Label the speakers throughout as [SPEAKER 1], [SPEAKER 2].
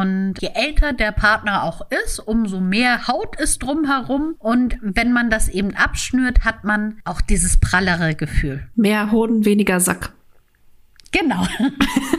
[SPEAKER 1] Und je älter der Partner auch ist, umso mehr Haut ist drumherum. Und wenn man das eben abschnürt, hat man auch dieses prallere Gefühl.
[SPEAKER 2] Mehr Hoden, weniger Sack.
[SPEAKER 1] Genau.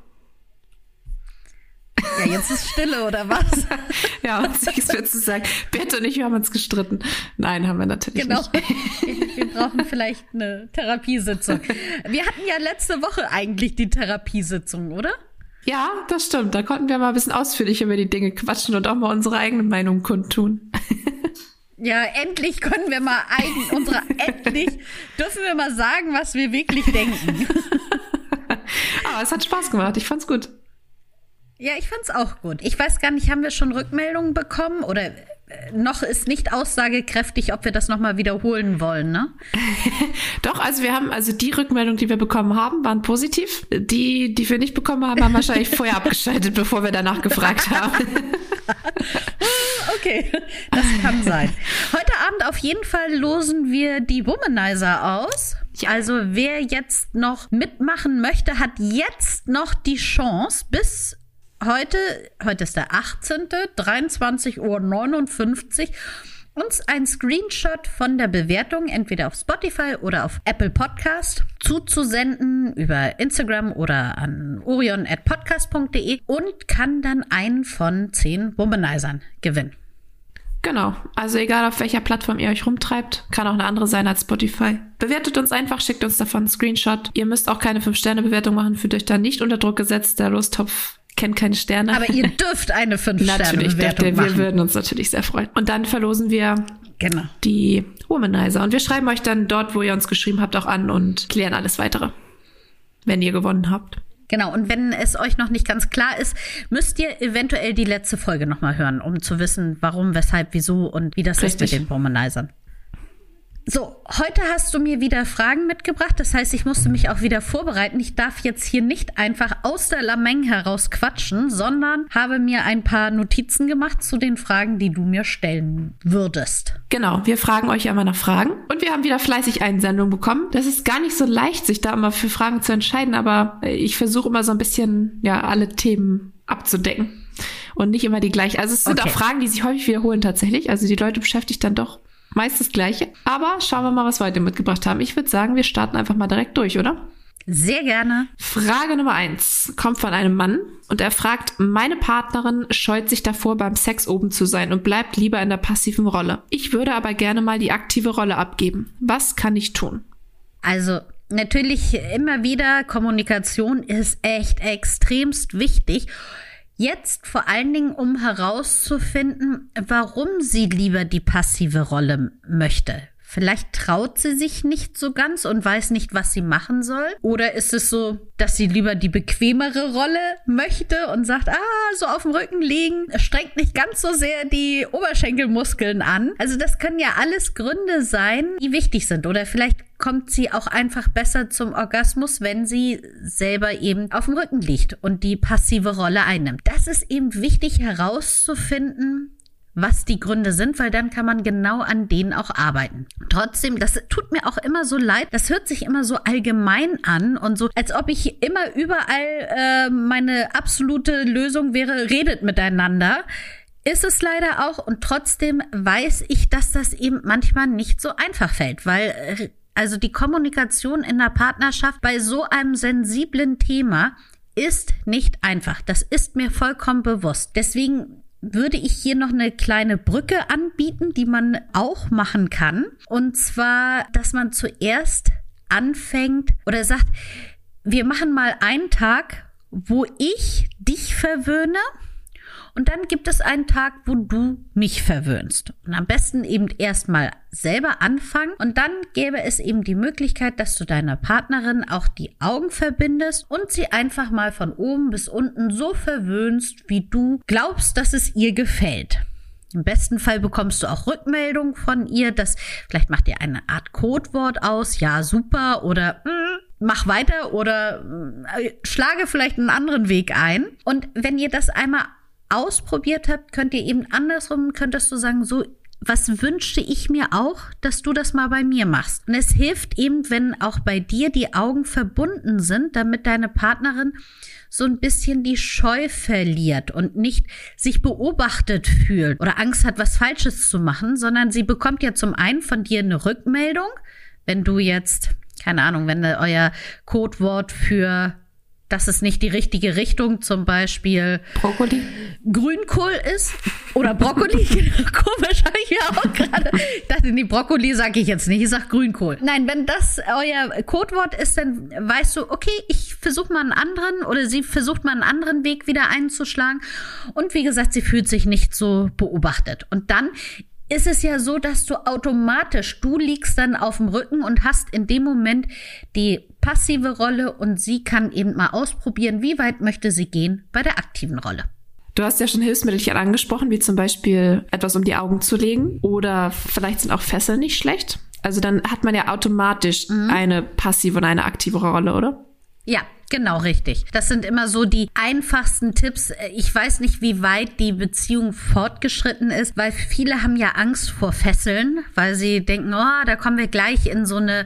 [SPEAKER 1] Ja, jetzt ist Stille, oder was?
[SPEAKER 2] ja, und ich würde sagen, Bert und ich, wir haben uns gestritten. Nein, haben wir natürlich genau.
[SPEAKER 1] nicht. wir brauchen vielleicht eine Therapiesitzung. Wir hatten ja letzte Woche eigentlich die Therapiesitzung, oder?
[SPEAKER 2] Ja, das stimmt. Da konnten wir mal ein bisschen ausführlich über die Dinge quatschen und auch mal unsere eigene Meinung kundtun.
[SPEAKER 1] Ja, endlich können wir mal eigen, unsere, endlich dürfen wir mal sagen, was wir wirklich denken.
[SPEAKER 2] Aber es hat Spaß gemacht. Ich fand's gut.
[SPEAKER 1] Ja, ich fand's auch gut. Ich weiß gar nicht, haben wir schon Rückmeldungen bekommen oder äh, noch ist nicht aussagekräftig, ob wir das nochmal wiederholen wollen, ne?
[SPEAKER 2] Doch, also wir haben, also die Rückmeldungen, die wir bekommen haben, waren positiv. Die, die wir nicht bekommen haben, haben wahrscheinlich vorher abgeschaltet, bevor wir danach gefragt haben.
[SPEAKER 1] okay, das kann sein. Heute Abend auf jeden Fall losen wir die Womanizer aus. Also wer jetzt noch mitmachen möchte, hat jetzt noch die Chance bis heute, heute ist der 18., 23.59 Uhr, uns ein Screenshot von der Bewertung entweder auf Spotify oder auf Apple Podcast zuzusenden über Instagram oder an orion.podcast.de und kann dann einen von zehn Womanizern gewinnen.
[SPEAKER 2] Genau. Also egal auf welcher Plattform ihr euch rumtreibt, kann auch eine andere sein als Spotify. Bewertet uns einfach, schickt uns davon einen Screenshot. Ihr müsst auch keine 5-Sterne-Bewertung machen, fühlt euch da nicht unter Druck gesetzt. Der Lostopf kennt keine Sterne.
[SPEAKER 1] Aber ihr dürft eine 5-Sterne-Bewertung
[SPEAKER 2] machen. Wir würden uns natürlich sehr freuen. Und dann verlosen wir genau. die Womanizer. Und wir schreiben euch dann dort, wo ihr uns geschrieben habt, auch an und klären alles weitere, wenn ihr gewonnen habt.
[SPEAKER 1] Genau, und wenn es euch noch nicht ganz klar ist, müsst ihr eventuell die letzte Folge nochmal hören, um zu wissen, warum, weshalb, wieso und wie das Richtig. ist mit den Womanizern. So, heute hast du mir wieder Fragen mitgebracht. Das heißt, ich musste mich auch wieder vorbereiten. Ich darf jetzt hier nicht einfach aus der Lameng heraus quatschen, sondern habe mir ein paar Notizen gemacht zu den Fragen, die du mir stellen würdest.
[SPEAKER 2] Genau, wir fragen euch immer nach Fragen und wir haben wieder fleißig Einsendungen bekommen. Das ist gar nicht so leicht, sich da immer für Fragen zu entscheiden, aber ich versuche immer so ein bisschen, ja, alle Themen abzudecken und nicht immer die gleichen. Also es sind okay. auch Fragen, die sich häufig wiederholen tatsächlich. Also die Leute beschäftigt dann doch meist das Gleiche. Aber schauen wir mal, was wir heute mitgebracht haben. Ich würde sagen, wir starten einfach mal direkt durch, oder?
[SPEAKER 1] Sehr gerne.
[SPEAKER 2] Frage Nummer eins kommt von einem Mann und er fragt, meine Partnerin scheut sich davor, beim Sex oben zu sein und bleibt lieber in der passiven Rolle. Ich würde aber gerne mal die aktive Rolle abgeben. Was kann ich tun?
[SPEAKER 1] Also, natürlich immer wieder, Kommunikation ist echt extremst wichtig. Jetzt vor allen Dingen, um herauszufinden, warum sie lieber die passive Rolle möchte. Vielleicht traut sie sich nicht so ganz und weiß nicht, was sie machen soll. Oder ist es so, dass sie lieber die bequemere Rolle möchte und sagt, ah, so auf dem Rücken liegen, strengt nicht ganz so sehr die Oberschenkelmuskeln an. Also das können ja alles Gründe sein, die wichtig sind. Oder vielleicht kommt sie auch einfach besser zum Orgasmus, wenn sie selber eben auf dem Rücken liegt und die passive Rolle einnimmt. Das ist eben wichtig herauszufinden, was die Gründe sind, weil dann kann man genau an denen auch arbeiten. Trotzdem, das tut mir auch immer so leid. Das hört sich immer so allgemein an und so, als ob ich immer überall äh, meine absolute Lösung wäre, redet miteinander. Ist es leider auch und trotzdem weiß ich, dass das eben manchmal nicht so einfach fällt, weil äh, also die Kommunikation in der Partnerschaft bei so einem sensiblen Thema ist nicht einfach. Das ist mir vollkommen bewusst. Deswegen würde ich hier noch eine kleine Brücke anbieten, die man auch machen kann. Und zwar, dass man zuerst anfängt oder sagt, wir machen mal einen Tag, wo ich dich verwöhne und dann gibt es einen Tag, wo du mich verwöhnst. Und am besten eben erstmal selber anfangen. Und dann gäbe es eben die Möglichkeit, dass du deiner Partnerin auch die Augen verbindest und sie einfach mal von oben bis unten so verwöhnst, wie du glaubst, dass es ihr gefällt. Im besten Fall bekommst du auch Rückmeldung von ihr, dass vielleicht macht ihr eine Art Codewort aus, ja, super, oder mm, mach weiter oder äh, schlage vielleicht einen anderen Weg ein. Und wenn ihr das einmal ausprobiert habt, könnt ihr eben andersrum, könntest du sagen, so, was wünschte ich mir auch, dass du das mal bei mir machst. Und es hilft eben, wenn auch bei dir die Augen verbunden sind, damit deine Partnerin so ein bisschen die Scheu verliert und nicht sich beobachtet fühlt oder Angst hat, was Falsches zu machen, sondern sie bekommt ja zum einen von dir eine Rückmeldung, wenn du jetzt keine Ahnung, wenn euer Codewort für das ist nicht die richtige Richtung, zum Beispiel
[SPEAKER 2] Brokkoli.
[SPEAKER 1] Grünkohl ist oder Brokkoli. Komisch habe ich ja auch gerade. Ich dachte, die Brokkoli sage ich jetzt nicht, ich sage Grünkohl. Nein, wenn das euer Codewort ist, dann weißt du, okay, ich versuche mal einen anderen oder sie versucht mal einen anderen Weg wieder einzuschlagen. Und wie gesagt, sie fühlt sich nicht so beobachtet. Und dann ist es ja so, dass du automatisch, du liegst dann auf dem Rücken und hast in dem Moment die passive Rolle und sie kann eben mal ausprobieren, wie weit möchte sie gehen bei der aktiven Rolle.
[SPEAKER 2] Du hast ja schon Hilfsmittel angesprochen, wie zum Beispiel etwas um die Augen zu legen oder vielleicht sind auch Fesseln nicht schlecht. Also dann hat man ja automatisch mhm. eine passive und eine aktive Rolle, oder?
[SPEAKER 1] Ja, Genau, richtig. Das sind immer so die einfachsten Tipps. Ich weiß nicht, wie weit die Beziehung fortgeschritten ist, weil viele haben ja Angst vor Fesseln, weil sie denken, oh, da kommen wir gleich in so eine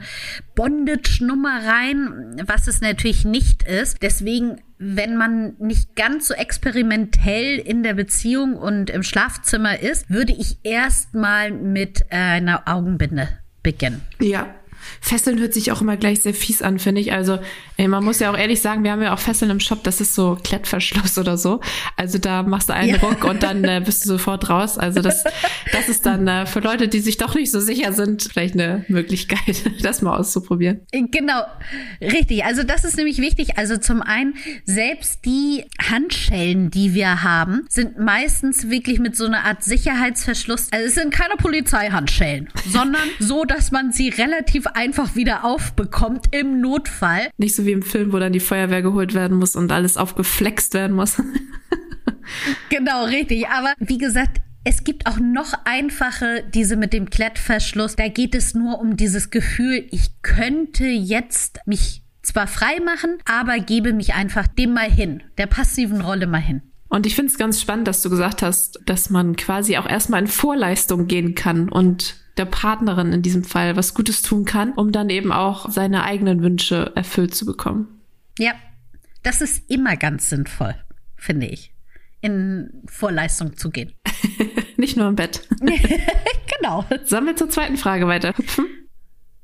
[SPEAKER 1] Bondage-Nummer rein, was es natürlich nicht ist. Deswegen wenn man nicht ganz so experimentell in der Beziehung und im Schlafzimmer ist, würde ich erstmal mit einer Augenbinde beginnen.
[SPEAKER 2] Ja, Fesseln hört sich auch immer gleich sehr fies an, finde ich. Also, ey, man muss ja auch ehrlich sagen, wir haben ja auch Fesseln im Shop, das ist so Klettverschluss oder so. Also da machst du einen ja. Ruck und dann äh, bist du sofort raus. Also das, das ist dann äh, für Leute, die sich doch nicht so sicher sind, vielleicht eine Möglichkeit, das mal auszuprobieren.
[SPEAKER 1] Genau, richtig. Also das ist nämlich wichtig. Also zum einen, selbst die Handschellen, die wir haben, sind meistens wirklich mit so einer Art Sicherheitsverschluss. Also es sind keine Polizeihandschellen, sondern so, dass man sie relativ einfach wieder aufbekommt im Notfall.
[SPEAKER 2] Nicht so wie im Film, wo dann die Feuerwehr geholt werden muss und alles aufgeflext werden muss.
[SPEAKER 1] genau, richtig. Aber wie gesagt, es gibt auch noch einfache, diese mit dem Klettverschluss. Da geht es nur um dieses Gefühl, ich könnte jetzt mich zwar frei machen, aber gebe mich einfach dem mal hin, der passiven Rolle mal hin.
[SPEAKER 2] Und ich finde es ganz spannend, dass du gesagt hast, dass man quasi auch erstmal in Vorleistung gehen kann und der Partnerin in diesem Fall was Gutes tun kann, um dann eben auch seine eigenen Wünsche erfüllt zu bekommen.
[SPEAKER 1] Ja, das ist immer ganz sinnvoll, finde ich, in Vorleistung zu gehen.
[SPEAKER 2] Nicht nur im Bett.
[SPEAKER 1] genau.
[SPEAKER 2] Sollen wir zur zweiten Frage weiter?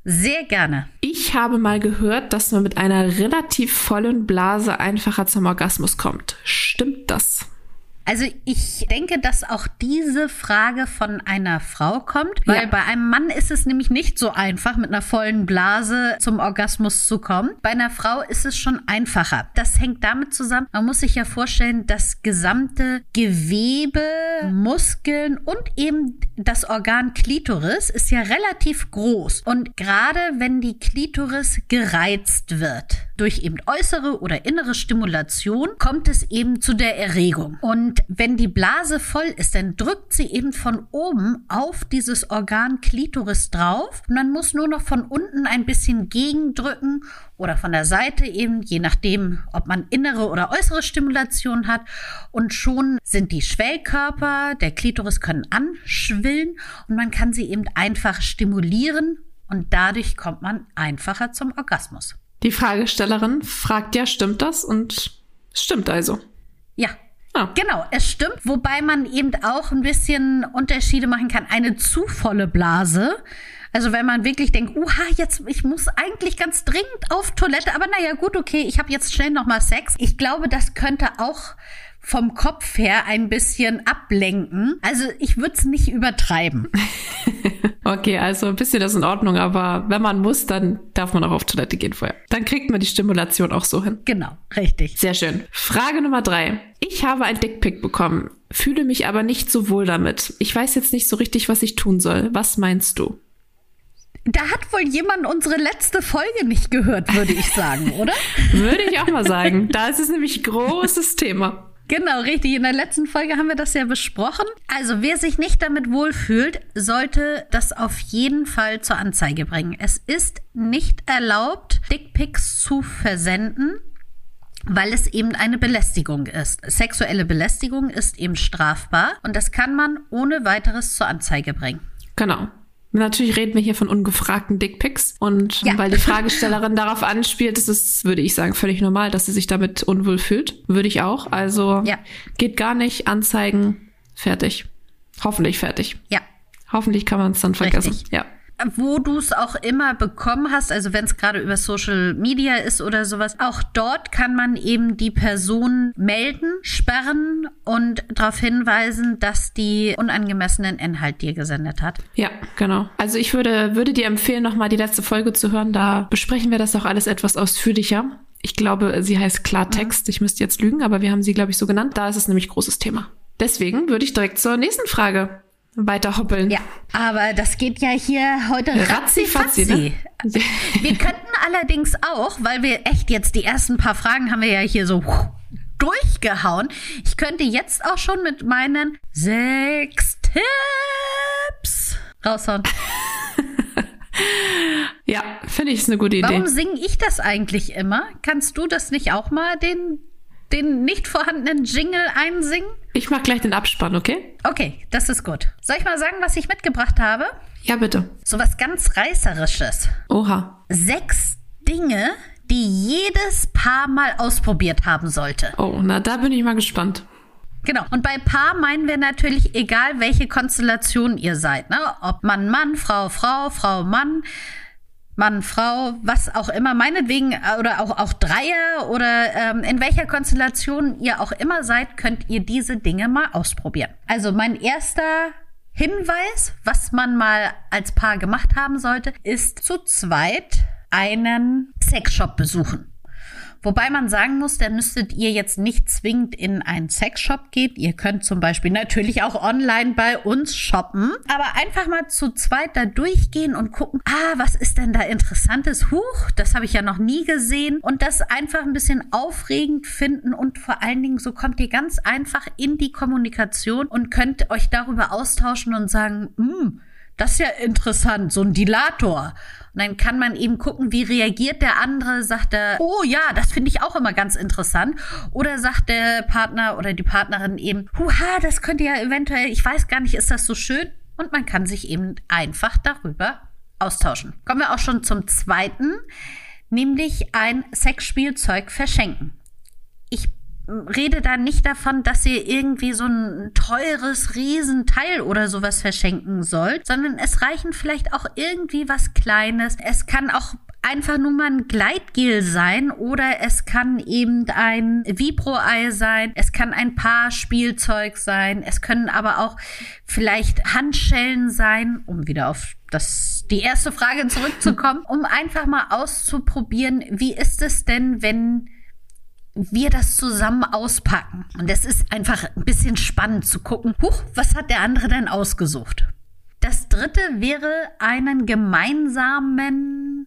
[SPEAKER 1] Sehr gerne.
[SPEAKER 2] Ich habe mal gehört, dass man mit einer relativ vollen Blase einfacher zum Orgasmus kommt. Stimmt das?
[SPEAKER 1] Also ich denke, dass auch diese Frage von einer Frau kommt, weil ja. bei einem Mann ist es nämlich nicht so einfach, mit einer vollen Blase zum Orgasmus zu kommen. Bei einer Frau ist es schon einfacher. Das hängt damit zusammen, man muss sich ja vorstellen, das gesamte Gewebe, Muskeln und eben das Organ Klitoris ist ja relativ groß. Und gerade wenn die Klitoris gereizt wird, durch eben äußere oder innere Stimulation kommt es eben zu der Erregung. Und wenn die Blase voll ist, dann drückt sie eben von oben auf dieses Organ Klitoris drauf und man muss nur noch von unten ein bisschen gegendrücken oder von der Seite eben, je nachdem, ob man innere oder äußere Stimulation hat. Und schon sind die Schwellkörper der Klitoris können anschwillen und man kann sie eben einfach stimulieren und dadurch kommt man einfacher zum Orgasmus.
[SPEAKER 2] Die Fragestellerin fragt ja, stimmt das? Und es stimmt also.
[SPEAKER 1] Ja. Ah. Genau, es stimmt, wobei man eben auch ein bisschen Unterschiede machen kann. Eine zu volle Blase, also wenn man wirklich denkt, uha, jetzt ich muss eigentlich ganz dringend auf Toilette, aber naja, gut, okay, ich habe jetzt schnell noch mal Sex. Ich glaube, das könnte auch vom Kopf her ein bisschen ablenken. Also ich würde es nicht übertreiben.
[SPEAKER 2] okay, also ein bisschen das in Ordnung, aber wenn man muss, dann darf man auch auf Toilette gehen vorher. Dann kriegt man die Stimulation auch so hin.
[SPEAKER 1] Genau, richtig.
[SPEAKER 2] Sehr schön. Frage Nummer drei. Ich habe ein Dickpick bekommen, fühle mich aber nicht so wohl damit. Ich weiß jetzt nicht so richtig, was ich tun soll. Was meinst du?
[SPEAKER 1] Da hat wohl jemand unsere letzte Folge nicht gehört, würde ich sagen, oder?
[SPEAKER 2] würde ich auch mal sagen. Da ist es nämlich großes Thema.
[SPEAKER 1] Genau, richtig. In der letzten Folge haben wir das ja besprochen. Also, wer sich nicht damit wohlfühlt, sollte das auf jeden Fall zur Anzeige bringen. Es ist nicht erlaubt, Dickpics zu versenden weil es eben eine Belästigung ist. Sexuelle Belästigung ist eben strafbar und das kann man ohne weiteres zur Anzeige bringen.
[SPEAKER 2] Genau. Natürlich reden wir hier von ungefragten Dickpics und ja. weil die Fragestellerin darauf anspielt, ist es, würde ich sagen, völlig normal, dass sie sich damit unwohl fühlt. Würde ich auch. Also ja. geht gar nicht, anzeigen, fertig. Hoffentlich fertig.
[SPEAKER 1] Ja.
[SPEAKER 2] Hoffentlich kann man es dann vergessen.
[SPEAKER 1] Richtig. Ja wo du es auch immer bekommen hast, also wenn es gerade über Social Media ist oder sowas, auch dort kann man eben die Person melden, sperren und darauf hinweisen, dass die unangemessenen Inhalt dir gesendet hat.
[SPEAKER 2] Ja, genau. Also ich würde, würde dir empfehlen, nochmal die letzte Folge zu hören. Da besprechen wir das auch alles etwas ausführlicher. Ich glaube, sie heißt Klartext. Ich müsste jetzt lügen, aber wir haben sie, glaube ich, so genannt. Da ist es nämlich großes Thema. Deswegen würde ich direkt zur nächsten Frage weiter hoppeln.
[SPEAKER 1] Ja, aber das geht ja hier heute ratzi, fatzi. Ne? Wir könnten allerdings auch, weil wir echt jetzt die ersten paar Fragen haben wir ja hier so durchgehauen. Ich könnte jetzt auch schon mit meinen sechs Tipps raushauen.
[SPEAKER 2] ja, finde ich ist eine gute Idee.
[SPEAKER 1] Warum singe ich das eigentlich immer? Kannst du das nicht auch mal den den nicht vorhandenen Jingle einsingen?
[SPEAKER 2] Ich mach gleich den Abspann, okay?
[SPEAKER 1] Okay, das ist gut. Soll ich mal sagen, was ich mitgebracht habe?
[SPEAKER 2] Ja, bitte.
[SPEAKER 1] So was ganz Reißerisches.
[SPEAKER 2] Oha.
[SPEAKER 1] Sechs Dinge, die jedes Paar mal ausprobiert haben sollte.
[SPEAKER 2] Oh, na, da bin ich mal gespannt.
[SPEAKER 1] Genau. Und bei Paar meinen wir natürlich, egal welche Konstellation ihr seid, ne? Ob Mann, Mann, Frau, Frau, Frau, Mann. Mann, Frau, was auch immer, meinetwegen, äh, oder auch, auch Dreier oder ähm, in welcher Konstellation ihr auch immer seid, könnt ihr diese Dinge mal ausprobieren. Also mein erster Hinweis, was man mal als Paar gemacht haben sollte, ist zu zweit einen Sexshop besuchen. Wobei man sagen muss, da müsstet ihr jetzt nicht zwingend in einen Sexshop gehen. Ihr könnt zum Beispiel natürlich auch online bei uns shoppen. Aber einfach mal zu zweit da durchgehen und gucken, ah, was ist denn da interessantes? Huch, das habe ich ja noch nie gesehen. Und das einfach ein bisschen aufregend finden und vor allen Dingen so kommt ihr ganz einfach in die Kommunikation und könnt euch darüber austauschen und sagen, hm, das ist ja interessant, so ein Dilator. Und dann kann man eben gucken, wie reagiert der andere. Sagt er, oh ja, das finde ich auch immer ganz interessant. Oder sagt der Partner oder die Partnerin eben, huha, das könnte ja eventuell, ich weiß gar nicht, ist das so schön? Und man kann sich eben einfach darüber austauschen. Kommen wir auch schon zum zweiten, nämlich ein Sexspielzeug verschenken. Ich rede da nicht davon, dass ihr irgendwie so ein teures Riesenteil oder sowas verschenken sollt, sondern es reichen vielleicht auch irgendwie was Kleines. Es kann auch einfach nur mal ein Gleitgel sein oder es kann eben ein Vibro-Ei sein, es kann ein Paar Spielzeug sein, es können aber auch vielleicht Handschellen sein, um wieder auf das, die erste Frage zurückzukommen, um einfach mal auszuprobieren, wie ist es denn, wenn wir das zusammen auspacken. Und es ist einfach ein bisschen spannend zu gucken, huch, was hat der andere denn ausgesucht? Das dritte wäre einen gemeinsamen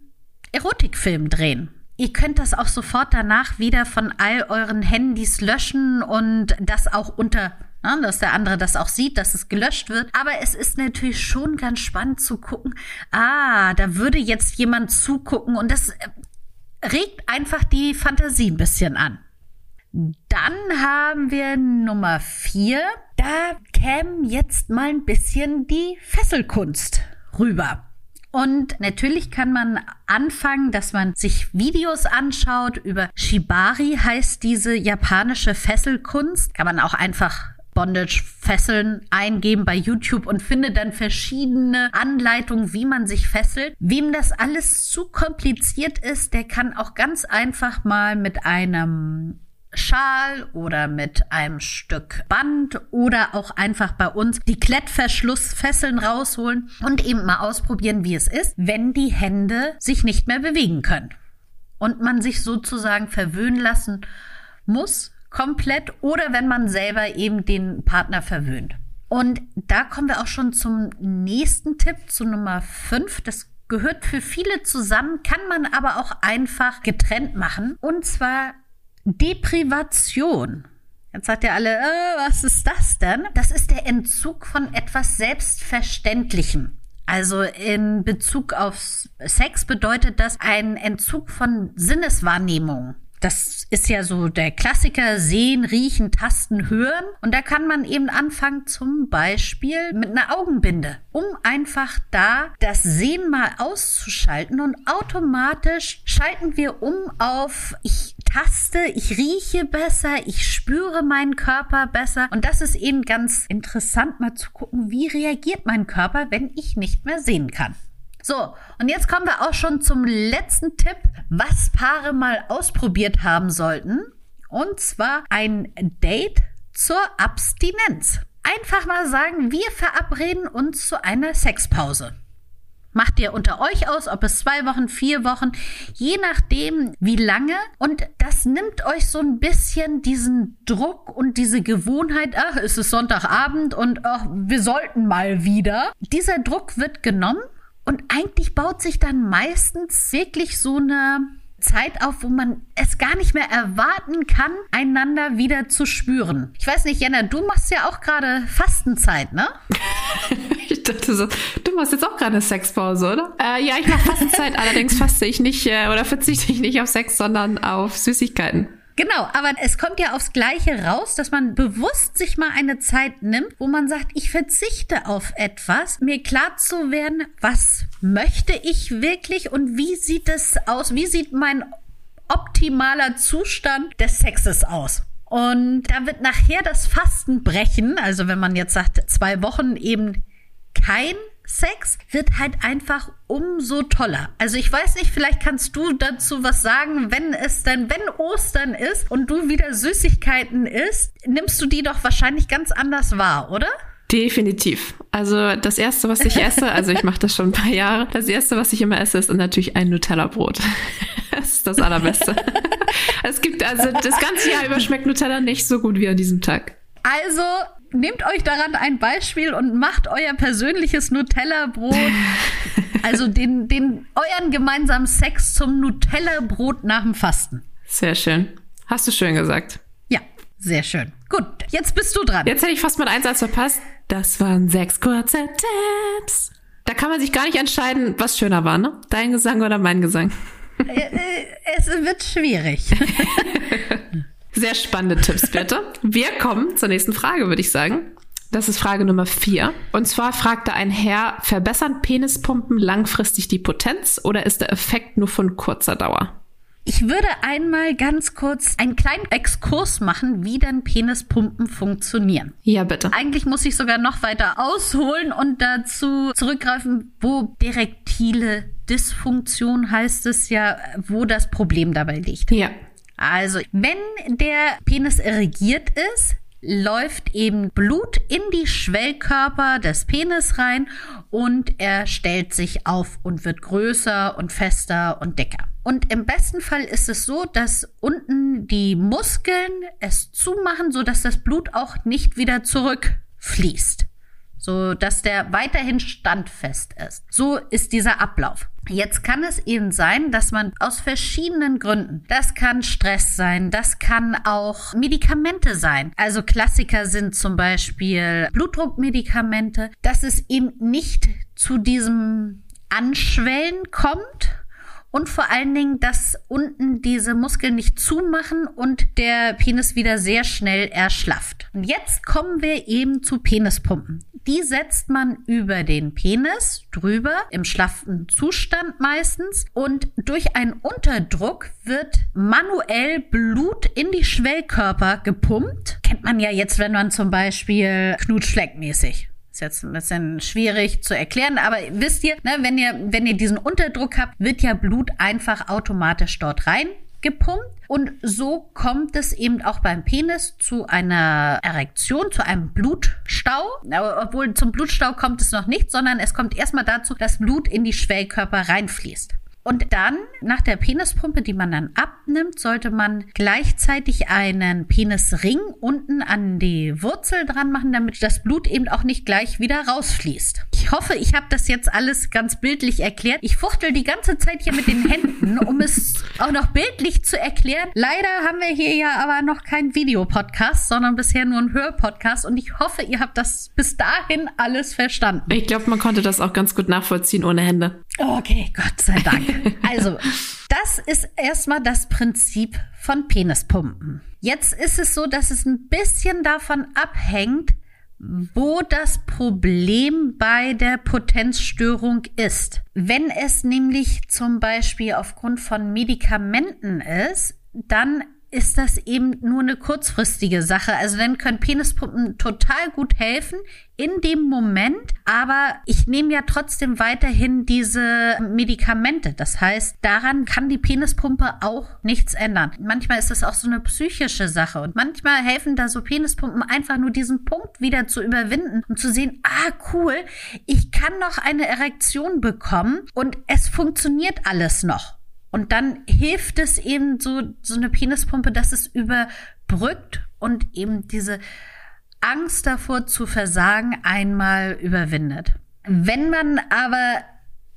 [SPEAKER 1] Erotikfilm drehen. Ihr könnt das auch sofort danach wieder von all euren Handys löschen und das auch unter ne, dass der andere das auch sieht, dass es gelöscht wird. Aber es ist natürlich schon ganz spannend zu gucken, ah, da würde jetzt jemand zugucken und das regt einfach die Fantasie ein bisschen an. Dann haben wir Nummer vier. Da käme jetzt mal ein bisschen die Fesselkunst rüber. Und natürlich kann man anfangen, dass man sich Videos anschaut über Shibari heißt diese japanische Fesselkunst. Kann man auch einfach Bondage Fesseln eingeben bei YouTube und finde dann verschiedene Anleitungen, wie man sich fesselt. Wem das alles zu kompliziert ist, der kann auch ganz einfach mal mit einem Schal oder mit einem Stück Band oder auch einfach bei uns die Klettverschlussfesseln rausholen und eben mal ausprobieren, wie es ist, wenn die Hände sich nicht mehr bewegen können. Und man sich sozusagen verwöhnen lassen muss, komplett oder wenn man selber eben den Partner verwöhnt. Und da kommen wir auch schon zum nächsten Tipp, zu Nummer 5. Das gehört für viele zusammen, kann man aber auch einfach getrennt machen. Und zwar Deprivation. Jetzt sagt ihr alle, äh, was ist das denn? Das ist der Entzug von etwas Selbstverständlichem. Also in Bezug auf Sex bedeutet das ein Entzug von Sinneswahrnehmung. Das ist ja so der Klassiker, sehen, riechen, tasten, hören. Und da kann man eben anfangen, zum Beispiel mit einer Augenbinde, um einfach da das Sehen mal auszuschalten und automatisch schalten wir um auf, ich taste, ich rieche besser, ich spüre meinen Körper besser. Und das ist eben ganz interessant, mal zu gucken, wie reagiert mein Körper, wenn ich nicht mehr sehen kann. So, und jetzt kommen wir auch schon zum letzten Tipp, was Paare mal ausprobiert haben sollten. Und zwar ein Date zur Abstinenz. Einfach mal sagen, wir verabreden uns zu einer Sexpause. Macht ihr unter euch aus, ob es zwei Wochen, vier Wochen, je nachdem wie lange. Und das nimmt euch so ein bisschen diesen Druck und diese Gewohnheit, ach, es ist Sonntagabend und ach, wir sollten mal wieder. Dieser Druck wird genommen und eigentlich baut sich dann meistens wirklich so eine Zeit auf, wo man es gar nicht mehr erwarten kann, einander wieder zu spüren. Ich weiß nicht, Jenna, du machst ja auch gerade Fastenzeit, ne?
[SPEAKER 2] ich dachte so, du machst jetzt auch gerade Sexpause, oder? Äh, ja, ich mache Fastenzeit, allerdings faste ich nicht äh, oder verzichte ich nicht auf Sex, sondern auf Süßigkeiten.
[SPEAKER 1] Genau, aber es kommt ja aufs Gleiche raus, dass man bewusst sich mal eine Zeit nimmt, wo man sagt, ich verzichte auf etwas, mir klar zu werden, was möchte ich wirklich und wie sieht es aus, wie sieht mein optimaler Zustand des Sexes aus. Und da wird nachher das Fasten brechen, also wenn man jetzt sagt, zwei Wochen eben kein Sex wird halt einfach umso toller. Also ich weiß nicht, vielleicht kannst du dazu was sagen, wenn es dann, wenn Ostern ist und du wieder Süßigkeiten isst, nimmst du die doch wahrscheinlich ganz anders wahr, oder?
[SPEAKER 2] Definitiv. Also das erste, was ich esse, also ich mache das schon ein paar Jahre, das erste, was ich immer esse, ist natürlich ein Nutella-Brot. Das ist das Allerbeste. Es gibt also das ganze Jahr über schmeckt Nutella nicht so gut wie an diesem Tag.
[SPEAKER 1] Also nehmt euch daran ein Beispiel und macht euer persönliches Nutella-Brot, also den, den, euren gemeinsamen Sex zum Nutella-Brot nach dem Fasten.
[SPEAKER 2] Sehr schön. Hast du schön gesagt.
[SPEAKER 1] Ja, sehr schön. Gut, jetzt bist du dran.
[SPEAKER 2] Jetzt hätte ich fast mal eins als verpasst. Das waren sechs kurze Tipps. Da kann man sich gar nicht entscheiden, was schöner war, ne? Dein Gesang oder mein Gesang.
[SPEAKER 1] Äh, äh, es wird schwierig.
[SPEAKER 2] Sehr spannende Tipps, bitte. Wir kommen zur nächsten Frage, würde ich sagen. Das ist Frage Nummer vier. Und zwar fragte ein Herr, verbessern Penispumpen langfristig die Potenz oder ist der Effekt nur von kurzer Dauer?
[SPEAKER 1] Ich würde einmal ganz kurz einen kleinen Exkurs machen, wie denn Penispumpen funktionieren.
[SPEAKER 2] Ja, bitte.
[SPEAKER 1] Eigentlich muss ich sogar noch weiter ausholen und dazu zurückgreifen, wo direktile Dysfunktion heißt es ja, wo das Problem dabei liegt.
[SPEAKER 2] Ja.
[SPEAKER 1] Also, wenn der Penis irrigiert ist, läuft eben Blut in die Schwellkörper des Penis rein und er stellt sich auf und wird größer und fester und dicker. Und im besten Fall ist es so, dass unten die Muskeln es zumachen, so dass das Blut auch nicht wieder zurückfließt so dass der weiterhin standfest ist. So ist dieser Ablauf. Jetzt kann es eben sein, dass man aus verschiedenen Gründen, das kann Stress sein, das kann auch Medikamente sein. Also Klassiker sind zum Beispiel Blutdruckmedikamente, dass es eben nicht zu diesem Anschwellen kommt und vor allen Dingen, dass unten diese Muskeln nicht zumachen und der Penis wieder sehr schnell erschlafft. Und jetzt kommen wir eben zu Penispumpen. Die setzt man über den Penis drüber, im schlaffen Zustand meistens. Und durch einen Unterdruck wird manuell Blut in die Schwellkörper gepumpt. Kennt man ja jetzt, wenn man zum Beispiel knutschfleckmäßig ist jetzt ein bisschen schwierig zu erklären, aber wisst ihr, ne, wenn ihr, wenn ihr diesen Unterdruck habt, wird ja Blut einfach automatisch dort rein gepumpt und so kommt es eben auch beim Penis zu einer Erektion, zu einem Blutstau. Obwohl zum Blutstau kommt es noch nicht, sondern es kommt erstmal dazu, dass Blut in die Schwellkörper reinfließt. Und dann, nach der Penispumpe, die man dann abnimmt, sollte man gleichzeitig einen Penisring unten an die Wurzel dran machen, damit das Blut eben auch nicht gleich wieder rausfließt. Ich hoffe, ich habe das jetzt alles ganz bildlich erklärt. Ich fuchtel die ganze Zeit hier mit den Händen, um es auch noch bildlich zu erklären. Leider haben wir hier ja aber noch keinen Videopodcast, sondern bisher nur einen Hörpodcast. Und ich hoffe, ihr habt das bis dahin alles verstanden.
[SPEAKER 2] Ich glaube, man konnte das auch ganz gut nachvollziehen ohne Hände.
[SPEAKER 1] Okay, Gott sei Dank. Also, das ist erstmal das Prinzip von Penispumpen. Jetzt ist es so, dass es ein bisschen davon abhängt, wo das Problem bei der Potenzstörung ist. Wenn es nämlich zum Beispiel aufgrund von Medikamenten ist, dann ist das eben nur eine kurzfristige Sache. Also dann können Penispumpen total gut helfen in dem Moment, aber ich nehme ja trotzdem weiterhin diese Medikamente. Das heißt, daran kann die Penispumpe auch nichts ändern. Manchmal ist das auch so eine psychische Sache und manchmal helfen da so Penispumpen einfach nur diesen Punkt wieder zu überwinden und zu sehen, ah cool, ich kann noch eine Erektion bekommen und es funktioniert alles noch. Und dann hilft es eben so, so eine Penispumpe, dass es überbrückt und eben diese Angst davor zu versagen einmal überwindet. Wenn man aber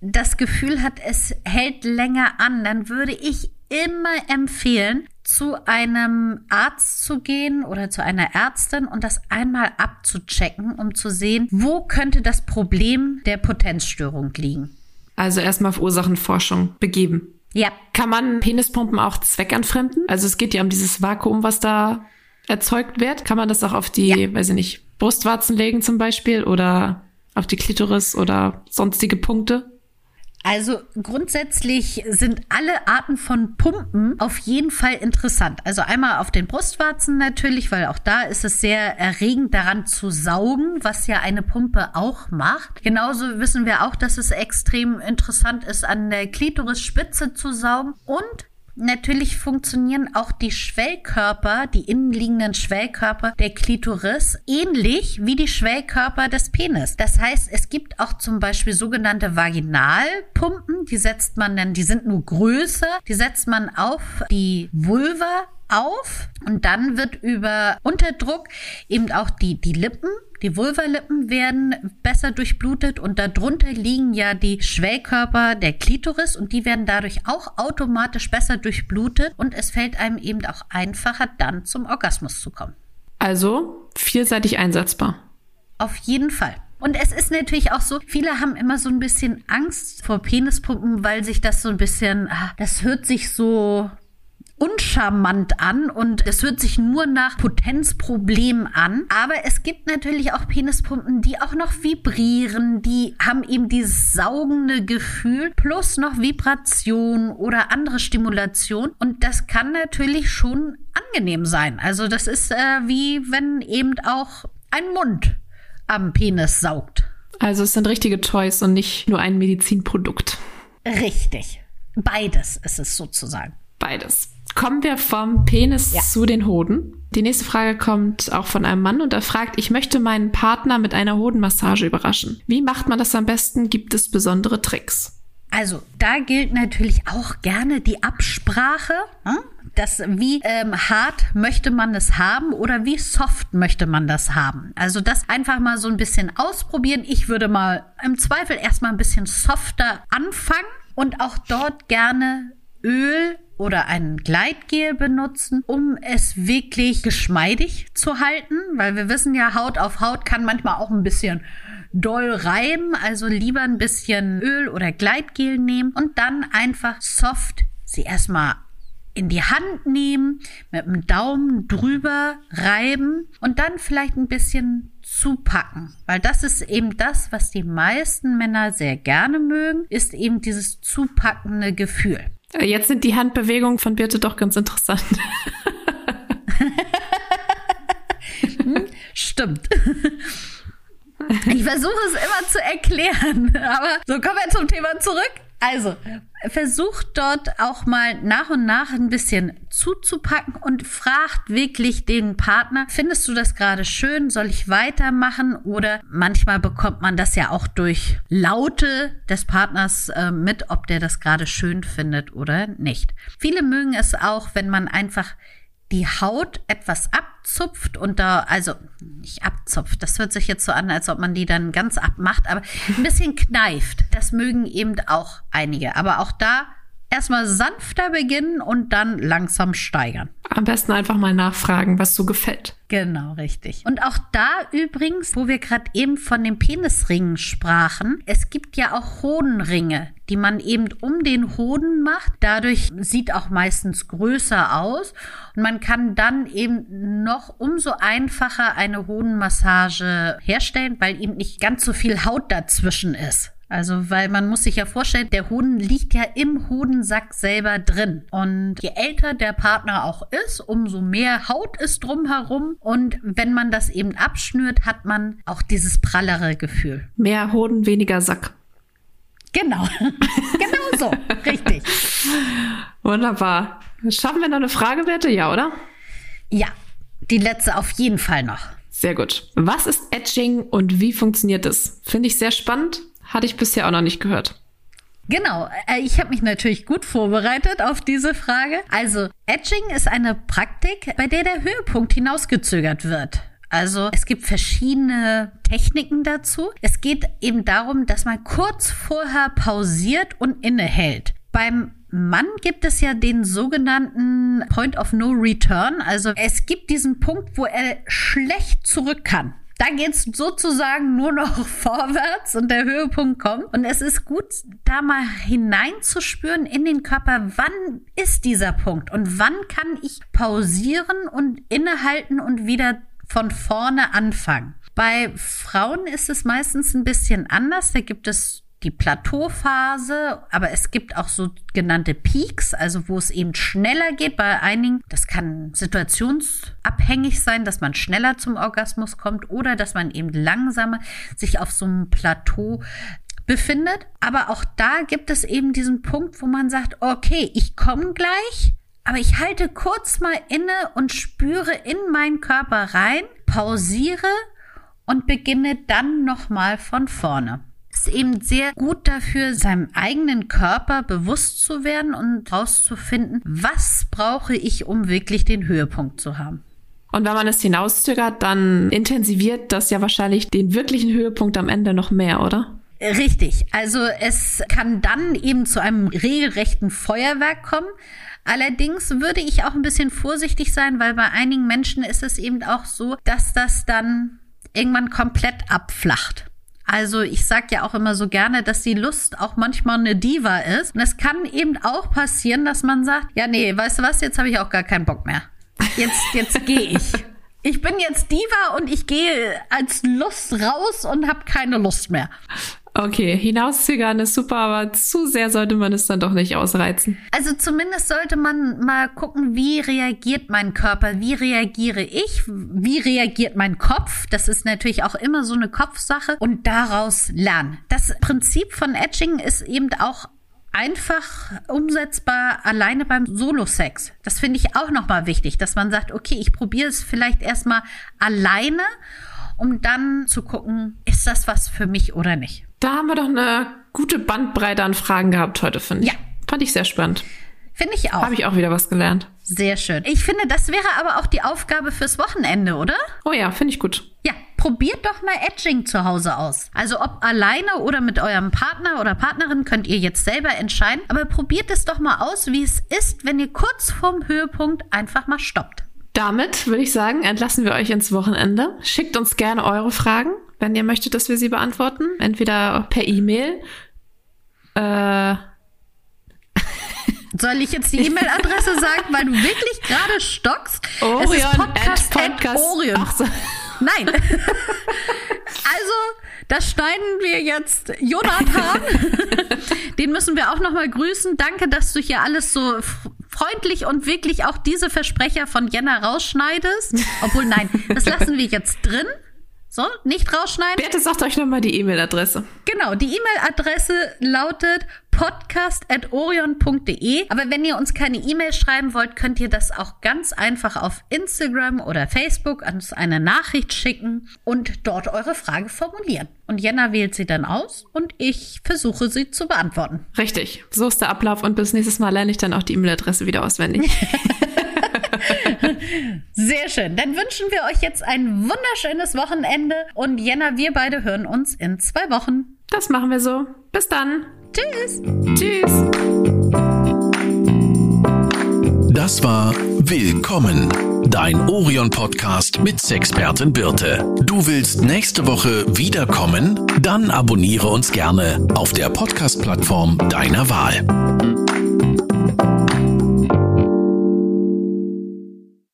[SPEAKER 1] das Gefühl hat, es hält länger an, dann würde ich immer empfehlen, zu einem Arzt zu gehen oder zu einer Ärztin und das einmal abzuchecken, um zu sehen, wo könnte das Problem der Potenzstörung liegen.
[SPEAKER 2] Also erstmal auf Ursachenforschung begeben.
[SPEAKER 1] Ja.
[SPEAKER 2] Kann man Penispumpen auch zweckentfremden? Also es geht ja um dieses Vakuum, was da erzeugt wird. Kann man das auch auf die, ja. weiß ich nicht, Brustwarzen legen zum Beispiel oder auf die Klitoris oder sonstige Punkte?
[SPEAKER 1] Also grundsätzlich sind alle Arten von Pumpen auf jeden Fall interessant. Also einmal auf den Brustwarzen natürlich, weil auch da ist es sehr erregend daran zu saugen, was ja eine Pumpe auch macht. Genauso wissen wir auch, dass es extrem interessant ist, an der Klitorisspitze zu saugen und Natürlich funktionieren auch die Schwellkörper, die innenliegenden Schwellkörper der Klitoris ähnlich wie die Schwellkörper des Penis. Das heißt, es gibt auch zum Beispiel sogenannte Vaginalpumpen, die setzt man dann, die sind nur größer, die setzt man auf die Vulva auf und dann wird über Unterdruck eben auch die, die Lippen die Vulvalippen werden besser durchblutet und darunter liegen ja die Schwellkörper der Klitoris und die werden dadurch auch automatisch besser durchblutet und es fällt einem eben auch einfacher, dann zum Orgasmus zu kommen.
[SPEAKER 2] Also vielseitig einsetzbar.
[SPEAKER 1] Auf jeden Fall. Und es ist natürlich auch so, viele haben immer so ein bisschen Angst vor Penispumpen, weil sich das so ein bisschen, ah, das hört sich so uncharmant an und es hört sich nur nach Potenzproblemen an. Aber es gibt natürlich auch Penispumpen, die auch noch vibrieren, die haben eben dieses saugende Gefühl plus noch Vibration oder andere Stimulation. Und das kann natürlich schon angenehm sein. Also das ist äh, wie wenn eben auch ein Mund am Penis saugt.
[SPEAKER 2] Also es sind richtige Toys und nicht nur ein Medizinprodukt.
[SPEAKER 1] Richtig. Beides ist es sozusagen.
[SPEAKER 2] Beides. Kommen wir vom Penis ja. zu den Hoden. Die nächste Frage kommt auch von einem Mann und er fragt, ich möchte meinen Partner mit einer Hodenmassage überraschen. Wie macht man das am besten? Gibt es besondere Tricks?
[SPEAKER 1] Also, da gilt natürlich auch gerne die Absprache. Hm? Das, wie ähm, hart möchte man es haben oder wie soft möchte man das haben? Also das einfach mal so ein bisschen ausprobieren. Ich würde mal im Zweifel erstmal ein bisschen softer anfangen und auch dort gerne Öl oder ein Gleitgel benutzen, um es wirklich geschmeidig zu halten, weil wir wissen ja, Haut auf Haut kann manchmal auch ein bisschen doll reiben, also lieber ein bisschen Öl oder Gleitgel nehmen und dann einfach soft sie erstmal in die Hand nehmen, mit dem Daumen drüber reiben und dann vielleicht ein bisschen zupacken, weil das ist eben das, was die meisten Männer sehr gerne mögen, ist eben dieses zupackende Gefühl.
[SPEAKER 2] Jetzt sind die Handbewegungen von Birte doch ganz interessant.
[SPEAKER 1] hm, stimmt. Ich versuche es immer zu erklären, aber so kommen wir zum Thema zurück. Also, versucht dort auch mal nach und nach ein bisschen zuzupacken und fragt wirklich den Partner, findest du das gerade schön? Soll ich weitermachen? Oder manchmal bekommt man das ja auch durch Laute des Partners äh, mit, ob der das gerade schön findet oder nicht. Viele mögen es auch, wenn man einfach die Haut etwas abzupft und da, also nicht abzupft, das hört sich jetzt so an, als ob man die dann ganz abmacht, aber ein bisschen kneift. Das mögen eben auch einige. Aber auch da erstmal sanfter beginnen und dann langsam steigern.
[SPEAKER 2] Am besten einfach mal nachfragen, was so gefällt.
[SPEAKER 1] Genau, richtig. Und auch da übrigens, wo wir gerade eben von den Penisringen sprachen, es gibt ja auch Hodenringe, die man eben um den Hoden macht. Dadurch sieht auch meistens größer aus. Und man kann dann eben noch umso einfacher eine Hodenmassage herstellen, weil eben nicht ganz so viel Haut dazwischen ist. Also, weil man muss sich ja vorstellen, der Hoden liegt ja im Hodensack selber drin. Und je älter der Partner auch ist, umso mehr Haut ist drumherum. Und wenn man das eben abschnürt, hat man auch dieses prallere Gefühl.
[SPEAKER 2] Mehr Hoden, weniger Sack.
[SPEAKER 1] Genau. genau so. Richtig.
[SPEAKER 2] Wunderbar. Schaffen wir noch eine Frage, Werte? Ja, oder?
[SPEAKER 1] Ja. Die letzte auf jeden Fall noch.
[SPEAKER 2] Sehr gut. Was ist Etching und wie funktioniert es? Finde ich sehr spannend. Hatte ich bisher auch noch nicht gehört.
[SPEAKER 1] Genau, äh, ich habe mich natürlich gut vorbereitet auf diese Frage. Also, Etching ist eine Praktik, bei der der Höhepunkt hinausgezögert wird. Also es gibt verschiedene Techniken dazu. Es geht eben darum, dass man kurz vorher pausiert und innehält. Beim Mann gibt es ja den sogenannten Point of No Return. Also es gibt diesen Punkt, wo er schlecht zurück kann. Da geht's sozusagen nur noch vorwärts und der Höhepunkt kommt. Und es ist gut, da mal hineinzuspüren in den Körper, wann ist dieser Punkt und wann kann ich pausieren und innehalten und wieder von vorne anfangen. Bei Frauen ist es meistens ein bisschen anders. Da gibt es die Plateauphase, aber es gibt auch so genannte Peaks, also wo es eben schneller geht. Bei einigen, das kann situationsabhängig sein, dass man schneller zum Orgasmus kommt oder dass man eben langsamer sich auf so einem Plateau befindet. Aber auch da gibt es eben diesen Punkt, wo man sagt, okay, ich komme gleich, aber ich halte kurz mal inne und spüre in meinen Körper rein, pausiere und beginne dann nochmal von vorne ist eben sehr gut dafür, seinem eigenen Körper bewusst zu werden und herauszufinden, was brauche ich, um wirklich den Höhepunkt zu haben.
[SPEAKER 2] Und wenn man es hinauszögert, dann intensiviert das ja wahrscheinlich den wirklichen Höhepunkt am Ende noch mehr, oder?
[SPEAKER 1] Richtig. Also es kann dann eben zu einem regelrechten Feuerwerk kommen. Allerdings würde ich auch ein bisschen vorsichtig sein, weil bei einigen Menschen ist es eben auch so, dass das dann irgendwann komplett abflacht. Also ich sag ja auch immer so gerne, dass die Lust auch manchmal eine Diva ist. Und es kann eben auch passieren, dass man sagt, ja nee, weißt du was, jetzt habe ich auch gar keinen Bock mehr. Jetzt, jetzt gehe ich. Ich bin jetzt Diva und ich gehe als Lust raus und habe keine Lust mehr.
[SPEAKER 2] Okay, hinauszögern ist super, aber zu sehr sollte man es dann doch nicht ausreizen.
[SPEAKER 1] Also zumindest sollte man mal gucken, wie reagiert mein Körper, wie reagiere ich, wie reagiert mein Kopf. Das ist natürlich auch immer so eine Kopfsache und daraus lernen. Das Prinzip von Etching ist eben auch einfach umsetzbar alleine beim Solo-Sex. Das finde ich auch nochmal wichtig, dass man sagt, okay, ich probiere es vielleicht erstmal alleine, um dann zu gucken, ist das was für mich oder nicht.
[SPEAKER 2] Da haben wir doch eine gute Bandbreite an Fragen gehabt heute, finde ich. Ja. Fand ich sehr spannend.
[SPEAKER 1] Finde ich auch.
[SPEAKER 2] Habe ich auch wieder was gelernt.
[SPEAKER 1] Sehr schön. Ich finde, das wäre aber auch die Aufgabe fürs Wochenende, oder?
[SPEAKER 2] Oh ja, finde ich gut.
[SPEAKER 1] Ja, probiert doch mal Edging zu Hause aus. Also ob alleine oder mit eurem Partner oder Partnerin könnt ihr jetzt selber entscheiden. Aber probiert es doch mal aus, wie es ist, wenn ihr kurz vorm Höhepunkt einfach mal stoppt.
[SPEAKER 2] Damit würde ich sagen, entlassen wir euch ins Wochenende. Schickt uns gerne eure Fragen wenn ihr möchtet, dass wir sie beantworten. Entweder per E-Mail. Äh.
[SPEAKER 1] Soll ich jetzt die E-Mail-Adresse sagen, weil du wirklich gerade stockst?
[SPEAKER 2] Orion es ist Podcast, Podcast. Orion. So.
[SPEAKER 1] Nein. also, das schneiden wir jetzt Jonathan. Den müssen wir auch noch mal grüßen. Danke, dass du hier alles so freundlich und wirklich auch diese Versprecher von Jenna rausschneidest. Obwohl, nein, das lassen wir jetzt drin. So, nicht rausschneiden.
[SPEAKER 2] Bitte sagt euch nochmal die E-Mail-Adresse.
[SPEAKER 1] Genau, die E-Mail-Adresse lautet podcast.orion.de. Aber wenn ihr uns keine E-Mail schreiben wollt, könnt ihr das auch ganz einfach auf Instagram oder Facebook uns eine Nachricht schicken und dort eure Frage formulieren. Und Jenna wählt sie dann aus und ich versuche sie zu beantworten.
[SPEAKER 2] Richtig, so ist der Ablauf und bis nächstes Mal lerne ich dann auch die E-Mail-Adresse wieder auswendig.
[SPEAKER 1] Sehr schön. Dann wünschen wir euch jetzt ein wunderschönes Wochenende und Jenna, wir beide hören uns in zwei Wochen.
[SPEAKER 2] Das machen wir so. Bis dann.
[SPEAKER 1] Tschüss.
[SPEAKER 2] Tschüss.
[SPEAKER 3] Das war Willkommen, dein Orion-Podcast mit Sexpertin Birte. Du willst nächste Woche wiederkommen? Dann abonniere uns gerne auf der Podcast-Plattform deiner Wahl.